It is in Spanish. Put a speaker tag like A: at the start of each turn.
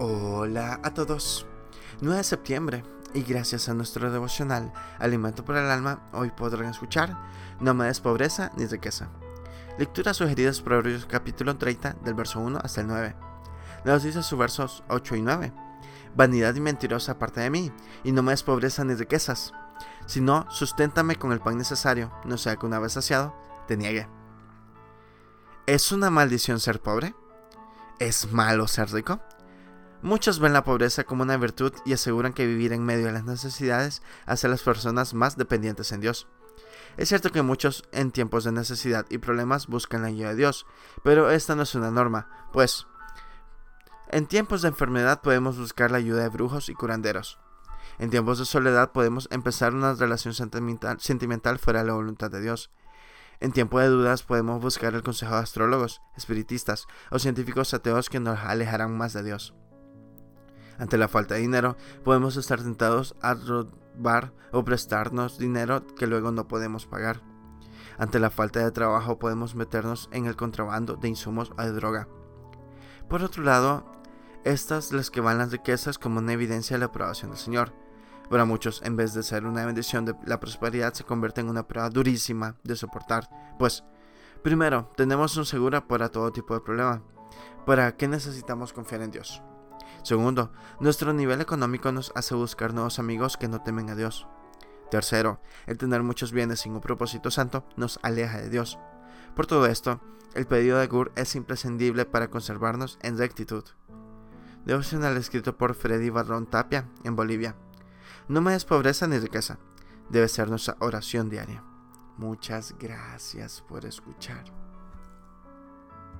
A: Hola a todos. 9 de septiembre y gracias a nuestro devocional Alimento para el Alma, hoy podrán escuchar No me des pobreza ni riqueza. Lecturas sugeridas Proverbios capítulo 30 del verso 1 hasta el 9. Nos dice sus versos 8 y 9. Vanidad y mentirosa aparte de mí, y no me des pobreza ni riquezas, sino susténtame con el pan necesario, no sea que una vez saciado te niegue. ¿Es una maldición ser pobre? ¿Es malo ser rico? Muchos ven la pobreza como una virtud y aseguran que vivir en medio de las necesidades hace a las personas más dependientes en Dios. Es cierto que muchos en tiempos de necesidad y problemas buscan la ayuda de Dios, pero esta no es una norma, pues en tiempos de enfermedad podemos buscar la ayuda de brujos y curanderos. En tiempos de soledad podemos empezar una relación sentimental, fuera de la voluntad de Dios. En tiempo de dudas podemos buscar el consejo de astrólogos, espiritistas o científicos ateos que nos alejarán más de Dios. Ante la falta de dinero, podemos estar tentados a robar o prestarnos dinero que luego no podemos pagar. Ante la falta de trabajo, podemos meternos en el contrabando de insumos o de droga. Por otro lado, estas las que van las riquezas como una evidencia de la aprobación del Señor. Para muchos, en vez de ser una bendición de la prosperidad, se convierte en una prueba durísima de soportar. Pues, primero, tenemos un seguro para todo tipo de problema. ¿Para qué necesitamos confiar en Dios? Segundo, nuestro nivel económico nos hace buscar nuevos amigos que no temen a Dios. Tercero, el tener muchos bienes sin un propósito santo nos aleja de Dios. Por todo esto, el pedido de Gur es imprescindible para conservarnos en rectitud. Devocional escrito por Freddy Barrón Tapia, en Bolivia. No me des pobreza ni riqueza. Debe ser nuestra oración diaria. Muchas gracias por escuchar.